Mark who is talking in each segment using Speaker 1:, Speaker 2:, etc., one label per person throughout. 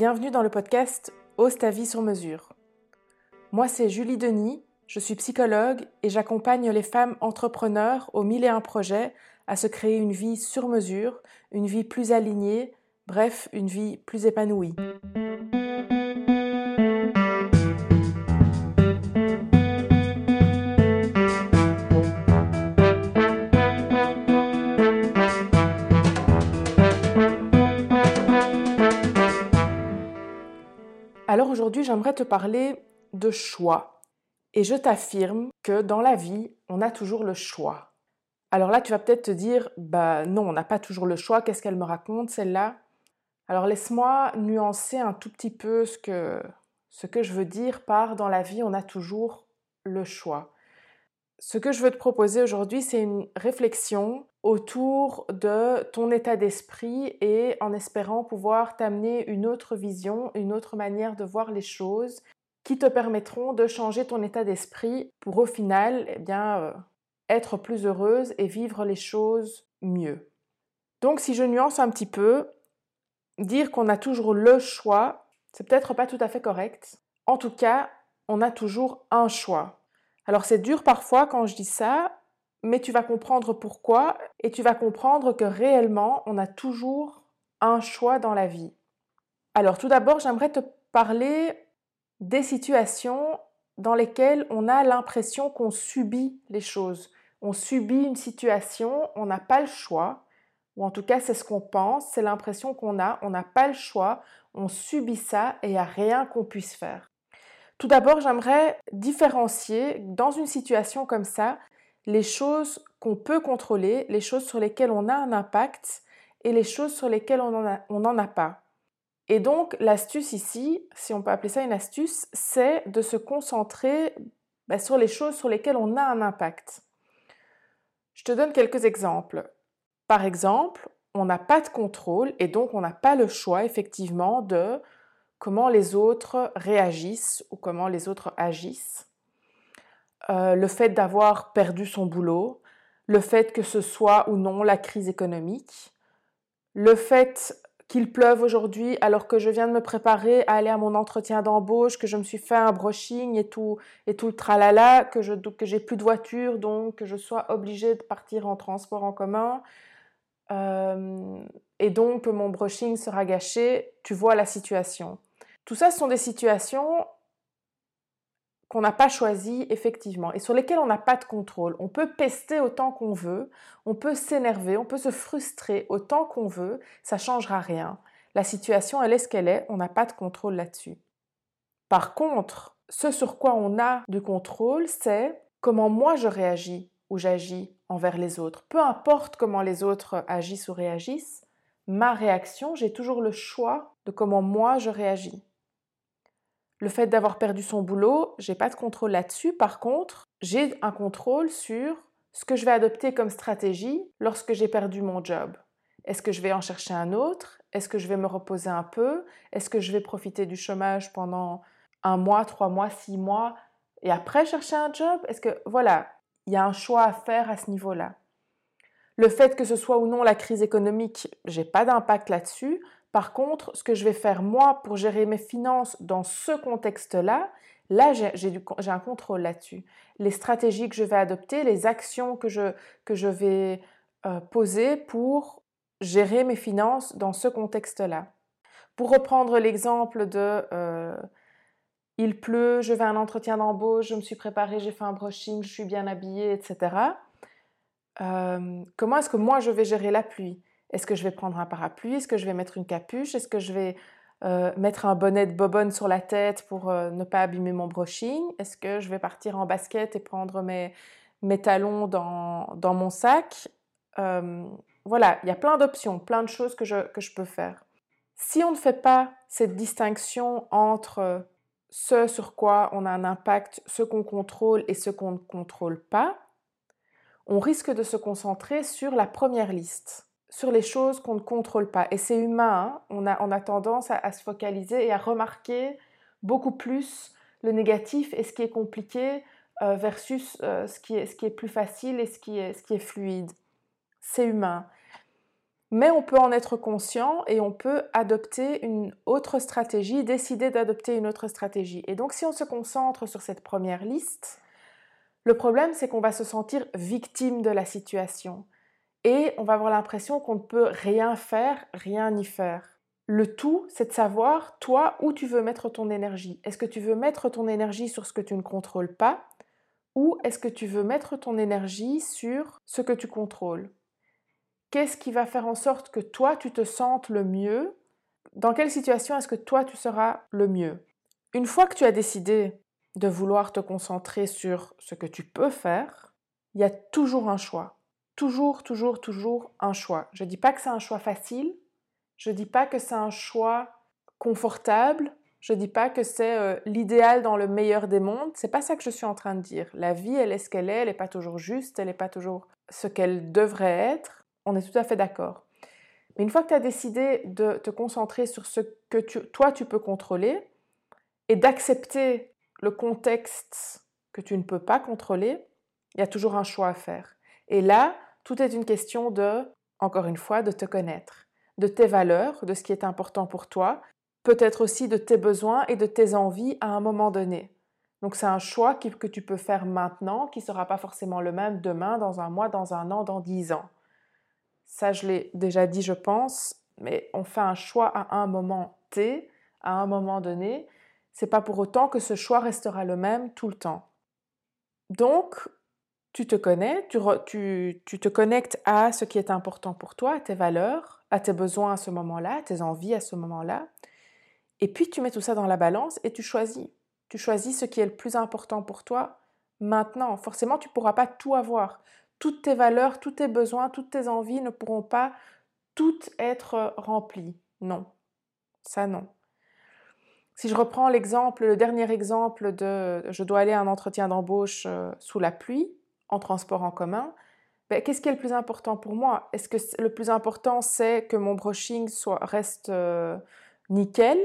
Speaker 1: Bienvenue dans le podcast Ose ta vie sur mesure. Moi c'est Julie Denis, je suis psychologue et j'accompagne les femmes entrepreneurs aux mille et un projets à se créer une vie sur mesure, une vie plus alignée, bref, une vie plus épanouie. Aujourd'hui, j'aimerais te parler de choix. Et je t'affirme que dans la vie, on a toujours le choix. Alors là, tu vas peut-être te dire, bah non, on n'a pas toujours le choix, qu'est-ce qu'elle me raconte celle-là? Alors laisse-moi nuancer un tout petit peu ce que, ce que je veux dire par dans la vie, on a toujours le choix. Ce que je veux te proposer aujourd'hui, c'est une réflexion autour de ton état d'esprit et en espérant pouvoir t'amener une autre vision, une autre manière de voir les choses qui te permettront de changer ton état d'esprit pour au final eh euh, être plus heureuse et vivre les choses mieux. Donc si je nuance un petit peu, dire qu'on a toujours le choix, c'est peut-être pas tout à fait correct. En tout cas, on a toujours un choix. Alors c'est dur parfois quand je dis ça, mais tu vas comprendre pourquoi et tu vas comprendre que réellement, on a toujours un choix dans la vie. Alors tout d'abord, j'aimerais te parler des situations dans lesquelles on a l'impression qu'on subit les choses. On subit une situation, on n'a pas le choix, ou en tout cas c'est ce qu'on pense, c'est l'impression qu'on a, on n'a pas le choix, on subit ça et il n'y a rien qu'on puisse faire. Tout d'abord, j'aimerais différencier dans une situation comme ça les choses qu'on peut contrôler, les choses sur lesquelles on a un impact et les choses sur lesquelles on n'en a, pas. Et donc, l'astuce ici, si on peut appeler ça une astuce, c'est de se concentrer bah, sur les choses sur lesquelles on a un impact. Je te donne quelques exemples. Par exemple, on n'a pas de contrôle et donc on n'a pas le choix effectivement de comment les autres réagissent ou comment les autres agissent. Euh, le fait d'avoir perdu son boulot, le fait que ce soit ou non la crise économique, le fait qu'il pleuve aujourd'hui alors que je viens de me préparer à aller à mon entretien d'embauche, que je me suis fait un brushing et tout, et tout le tralala, que je que j'ai plus de voiture, donc que je sois obligée de partir en transport en commun, euh, et donc que mon brushing sera gâché, tu vois la situation. Tout ça, ce sont des situations qu'on n'a pas choisies effectivement et sur lesquelles on n'a pas de contrôle. On peut pester autant qu'on veut, on peut s'énerver, on peut se frustrer autant qu'on veut, ça ne changera rien. La situation, elle est ce qu'elle est, on n'a pas de contrôle là-dessus. Par contre, ce sur quoi on a du contrôle, c'est comment moi je réagis ou j'agis envers les autres. Peu importe comment les autres agissent ou réagissent, ma réaction, j'ai toujours le choix de comment moi je réagis. Le fait d'avoir perdu son boulot, j'ai pas de contrôle là-dessus. Par contre, j'ai un contrôle sur ce que je vais adopter comme stratégie lorsque j'ai perdu mon job. Est-ce que je vais en chercher un autre? Est-ce que je vais me reposer un peu? Est-ce que je vais profiter du chômage pendant un mois, trois mois, six mois et après chercher un job? Est-ce que voilà, il y a un choix à faire à ce niveau-là. Le fait que ce soit ou non la crise économique, j'ai pas d'impact là-dessus. Par contre, ce que je vais faire moi pour gérer mes finances dans ce contexte-là, là, j'ai un contrôle là-dessus. Les stratégies que je vais adopter, les actions que je, vais euh, poser pour gérer mes finances dans ce contexte-là. Pour reprendre l'exemple de euh, il pleut, je vais à un entretien d'embauche, je me suis préparée, j'ai fait un brushing, je suis bien habillée, etc. Euh, comment est-ce que moi je vais gérer la pluie? Est-ce que je vais prendre un parapluie? Est-ce que je vais mettre une capuche? Est-ce que je vais euh, mettre un bonnet de bobonne sur la tête pour euh, ne pas abîmer mon brushing? Est-ce que je vais partir en basket et prendre mes, mes talons dans, dans mon sac? Euh, Voilà, il y a plein d'options, plein de choses que je, que je peux faire. Si on ne fait pas cette distinction entre ce sur quoi on a un impact, ce qu'on contrôle et ce qu'on ne contrôle pas, on risque de se concentrer sur la première liste sur les choses qu'on ne contrôle pas. Et c'est humain, hein. on, a, on, a, tendance à, se focaliser et à remarquer beaucoup plus le négatif et ce qui est compliqué euh, versus euh, ce, qui est, ce qui est plus facile et ce qui est, ce qui est fluide. C'est humain. mais on peut en être conscient et on peut adopter une autre stratégie, décider d'adopter une autre stratégie. Et donc si on se concentre sur cette première liste, le problème c'est qu'on va se sentir victime de la situation et on va avoir l'impression qu'on ne peut rien faire, rien y faire. Le tout, c'est de savoir, toi, où tu veux mettre ton énergie. Est-ce que tu veux mettre ton énergie sur ce que tu ne contrôles pas ou est-ce que tu veux mettre ton énergie sur ce que tu contrôles? Qu'est-ce qui va faire en sorte que toi, tu te sentes le mieux? Dans quelle situation est-ce que toi, tu seras le mieux? Une fois que tu as décidé de vouloir te concentrer sur ce que tu peux faire, il y a toujours un choix. Toujours, toujours, toujours un choix. Je ne dis pas que c'est un choix facile, je ne dis pas que c'est un choix confortable, je ne dis pas que c'est euh, l'idéal dans le meilleur des mondes, c'est pas ça que je suis en train de dire. La vie, elle est ce qu'elle est, elle n'est pas toujours juste, elle n'est pas toujours ce qu'elle devrait être. On est tout à fait d'accord. Mais une fois que tu as décidé de te concentrer sur ce que toi tu peux contrôler et d'accepter le contexte que tu ne peux pas contrôler, il y a toujours un choix à faire. Et là, tout est une question de, encore une fois, de te connaître, de tes valeurs, de ce qui est important pour toi, peut-être aussi de tes besoins et de tes envies à un moment donné. Donc c'est un choix que tu peux faire maintenant qui ne sera pas forcément le même demain, dans un mois, dans un an, dans dix ans. Ça, je l'ai déjà dit, je pense, mais on fait un choix à un moment T, à un moment donné. C'est pas pour autant que ce choix restera le même tout le temps. Donc, tu te connais, tu, tu, tu, te connectes à ce qui est important pour toi, à tes valeurs, à tes besoins à ce moment-là, à tes envies à ce moment-là. Et puis tu mets tout ça dans la balance et tu choisis. Tu choisis ce qui est le plus important pour toi maintenant. Forcément, tu ne pourras pas tout avoir toutes tes valeurs, tous tes besoins, toutes tes envies ne pourront pas toutes être remplies. Non, ça non. Si je reprends l'exemple, le dernier exemple de je dois aller à un entretien d'embauche euh, sous la pluie, en transport en commun, ben, qu'est-ce qui est le plus important pour moi? Est-ce que le plus important c'est que mon brushing soit, reste euh, nickel?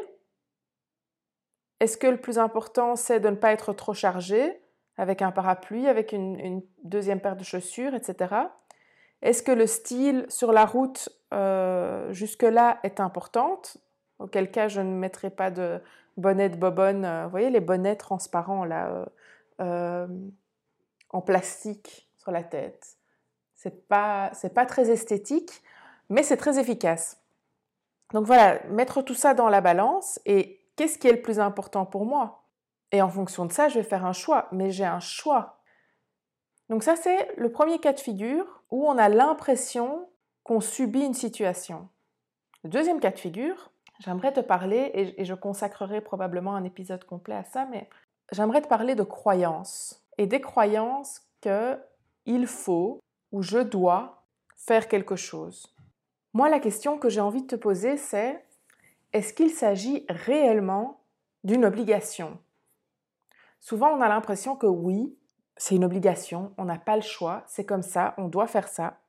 Speaker 1: Est-ce que le plus important c'est de ne pas être trop chargé avec un parapluie, avec une, deuxième paire de chaussures, etc. Est-ce que le style sur la route euh, jusque-là est importante? Auquel cas, je ne mettrai pas de bonnet de bobonne. Euh, vous voyez les bonnets transparents là, en plastique sur la tête. C'est pas, c'est pas très esthétique, mais c'est très efficace. Donc voilà, mettre tout ça dans la balance et qu'est-ce qui est le plus important pour moi? Et en fonction de ça, je vais faire un choix, mais j'ai un choix. Donc ça, c'est le premier cas de figure où on a l'impression qu'on subit une situation. Le deuxième cas de figure, j'aimerais te parler, et je consacrerai probablement un épisode complet à ça, mais j'aimerais te parler de croyances. Et des croyances que il faut ou je dois faire quelque chose. Moi, la question que j'ai envie de te poser, c'est est-ce qu'il s'agit réellement d'une obligation? Souvent, on a l'impression que oui, c'est une obligation, on n'a pas le choix, c'est comme ça, on doit faire ça.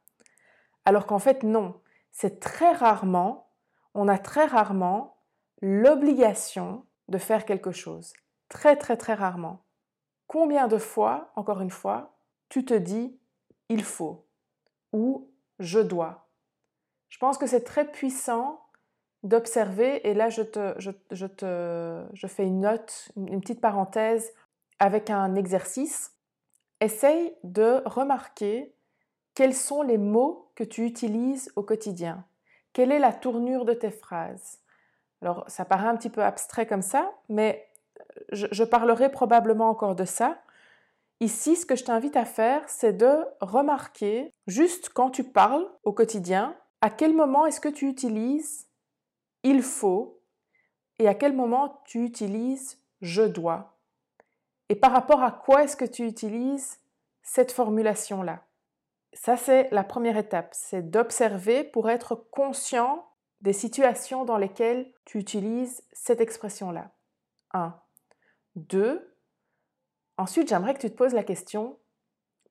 Speaker 1: Alors qu'en fait, non. C'est très rarement, on a très rarement l'obligation de faire quelque chose. Très, très, très rarement. Combien de fois, encore une fois, tu te dis il faut ou je dois Je pense que c'est très puissant d'observer, et là je, te, je, te, je fais une note, une petite parenthèse avec un exercice, essaye de remarquer quels sont les mots que tu utilises au quotidien. Quelle est la tournure de tes phrases? Alors, ça paraît un petit peu abstrait comme ça, mais je, parlerai probablement encore de ça. Ici, ce que je t'invite à faire, c'est de remarquer, juste quand tu parles au quotidien, à quel moment est-ce que tu utilises il faut et à quel moment tu utilises je dois et par rapport à quoi est-ce que tu utilises cette formulation-là Ça, c'est la première étape, c'est d'observer pour être conscient des situations dans lesquelles tu utilises cette expression-là. Deux. Ensuite, j'aimerais que tu te poses la question,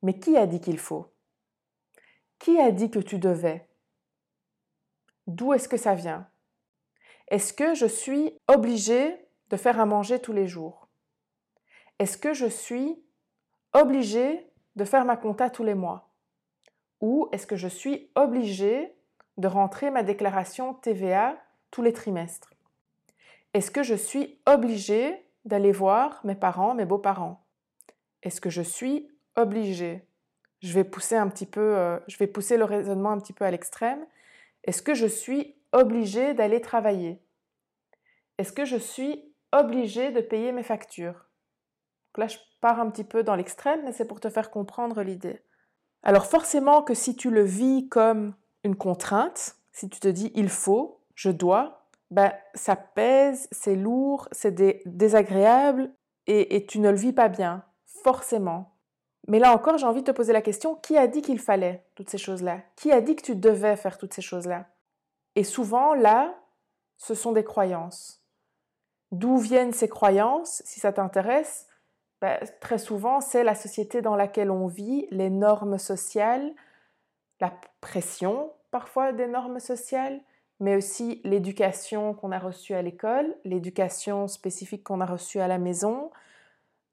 Speaker 1: mais qui a dit qu'il faut? Qui a dit que tu devais? D'où est-ce que ça vient? Est-ce que je suis obligée de faire à manger tous les jours? Est-ce que je suis obligée de faire ma compta tous les mois? Ou est-ce que je suis obligée de rentrer ma déclaration TVA tous les trimestres? Est-ce que je suis obligée d'aller voir mes parents, mes beaux-parents Est-ce que je suis obligée? Je vais pousser un petit peu, euh, je vais pousser le raisonnement un petit peu à l'extrême. Est-ce que je suis obligée d'aller travailler? Est-ce que je suis obligée de payer mes factures? Là, je pars un petit peu dans l'extrême, mais c'est pour te faire comprendre l'idée. Alors forcément que si tu le vis comme une contrainte, si tu te dis il faut, je dois, ben, ça pèse, c'est lourd, c'est désagréable et, tu ne le vis pas bien, forcément. Mais là encore, j'ai envie de te poser la question, qui a dit qu'il fallait toutes ces choses-là? Qui a dit que tu devais faire toutes ces choses-là? Et souvent, là, ce sont des croyances. D'où viennent ces croyances? Si ça t'intéresse, ben, très souvent, c'est la société dans laquelle on vit, les normes sociales, la pression parfois des normes sociales, mais aussi l'éducation qu'on a reçue à l'école, l'éducation spécifique qu'on a reçue à la maison,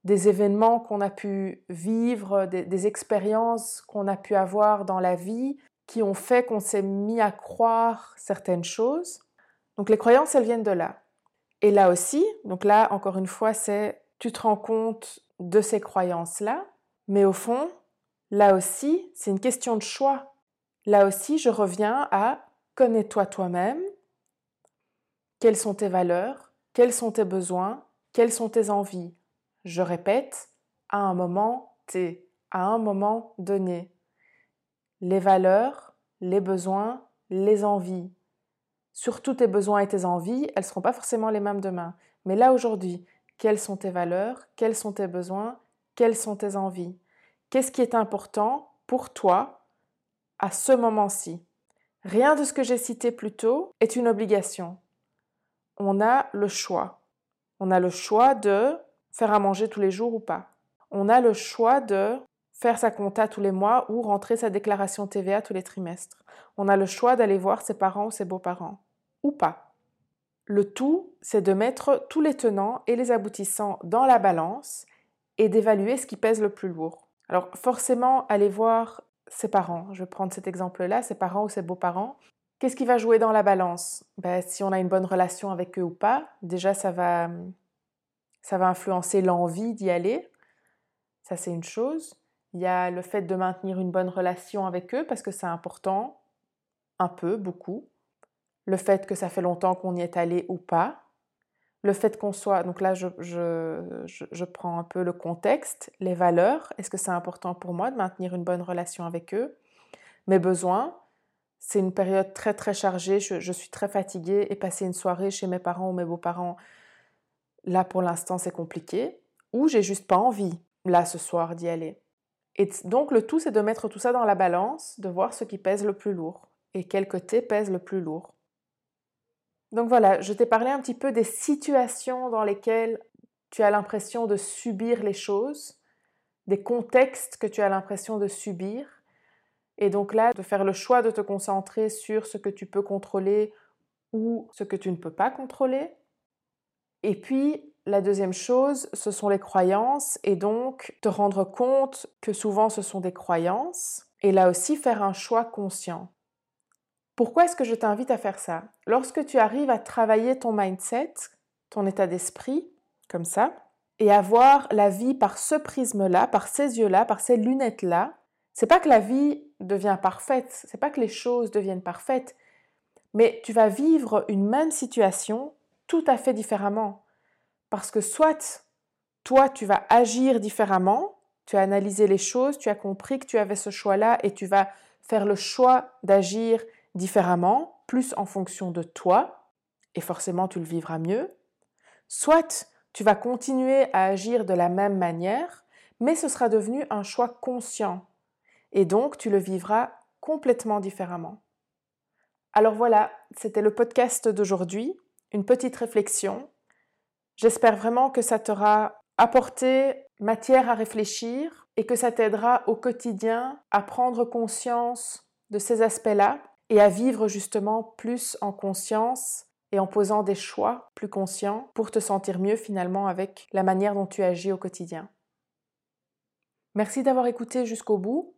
Speaker 1: des événements qu'on a pu vivre, des, expériences qu'on a pu avoir dans la vie qui ont fait qu'on s'est mis à croire certaines choses. Donc les croyances, elles viennent de là. Et là aussi, donc là, encore une fois, c'est tu te rends compte de ces croyances-là, mais au fond, là aussi, c'est une question de choix. Là aussi, je reviens à connais-toi toi-même, quelles sont tes valeurs, quels sont tes besoins, quelles sont tes envies? Je répète, à un moment T, à un moment donné. Les valeurs, les besoins, les envies. Surtout tes besoins et tes envies, elles ne seront pas forcément les mêmes demain. Mais là aujourd'hui, quelles sont tes valeurs, quels sont tes besoins, quelles sont tes envies? Qu'est-ce qui est important pour toi à ce moment-ci? Rien de ce que j'ai cité plus tôt est une obligation. On a le choix. On a le choix de faire à manger tous les jours ou pas. On a le choix de faire sa compta tous les mois ou rentrer sa déclaration TVA tous les trimestres. On a le choix d'aller voir ses parents ou ses beaux-parents ou pas. Le tout, c'est de mettre tous les tenants et les aboutissants dans la balance et d'évaluer ce qui pèse le plus lourd. Alors forcément, aller voir ses parents, je vais prendre cet exemple-là, ses parents ou ses beaux-parents. Qu'est-ce qui va jouer dans la balance? Ben, Si on a une bonne relation avec eux ou pas, déjà ça va, ça va influencer l'envie d'y aller. Ça c'est une chose. Il y a le fait de maintenir une bonne relation avec eux parce que c'est important, un peu, beaucoup le fait que ça fait longtemps qu'on y est allé ou pas, le fait qu'on soit, donc là je, je, prends un peu le contexte, les valeurs, est-ce que c'est important pour moi de maintenir une bonne relation avec eux, mes besoins, c'est une période très très chargée, je, suis très fatiguée et passer une soirée chez mes parents ou mes beaux-parents, là pour l'instant c'est compliqué, ou j'ai juste pas envie, là ce soir, d'y aller. Et donc le tout c'est de mettre tout ça dans la balance, de voir ce qui pèse le plus lourd. Et quel côté pèse le plus lourd? Donc voilà, je t'ai parlé un petit peu des situations dans lesquelles tu as l'impression de subir les choses, des contextes que tu as l'impression de subir. Et donc là, de faire le choix de te concentrer sur ce que tu peux contrôler ou ce que tu ne peux pas contrôler. Et puis, la deuxième chose, ce sont les croyances et donc te rendre compte que souvent ce sont des croyances et là aussi faire un choix conscient. Pourquoi est-ce que je t'invite à faire ça? Lorsque tu arrives à travailler ton mindset, ton état d'esprit, comme ça, et à voir la vie par ce prisme-là, par ces yeux-là, par ces lunettes-là, c'est pas que la vie devient parfaite, c'est pas que les choses deviennent parfaites, mais tu vas vivre une même situation tout à fait différemment. Parce que soit toi, tu vas agir différemment, tu as analysé les choses, tu as compris que tu avais ce choix-là et tu vas faire le choix d'agir différemment, plus en fonction de toi, et forcément tu le vivras mieux, soit tu vas continuer à agir de la même manière, mais ce sera devenu un choix conscient, et donc tu le vivras complètement différemment. Alors voilà, c'était le podcast d'aujourd'hui, une petite réflexion. J'espère vraiment que ça t'aura apporté matière à réfléchir et que ça t'aidera au quotidien à prendre conscience de ces aspects-là et à vivre justement plus en conscience et en posant des choix plus conscients pour te sentir mieux finalement avec la manière dont tu agis au quotidien. Merci d'avoir écouté jusqu'au bout.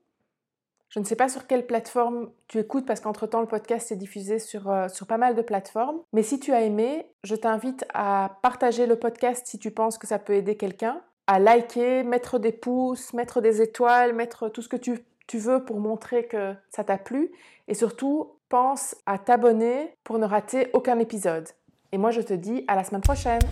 Speaker 1: Je ne sais pas sur quelle plateforme tu écoutes parce qu'entre-temps le podcast est diffusé sur, euh, sur pas mal de plateformes. Mais si tu as aimé, je t'invite à partager le podcast si tu penses que ça peut aider quelqu'un, à liker, mettre des pouces, mettre des étoiles, mettre tout ce que tu, tu veux pour montrer que ça t'a plu. Et surtout, pense à t'abonner pour ne rater aucun épisode. Et moi je te dis à la semaine prochaine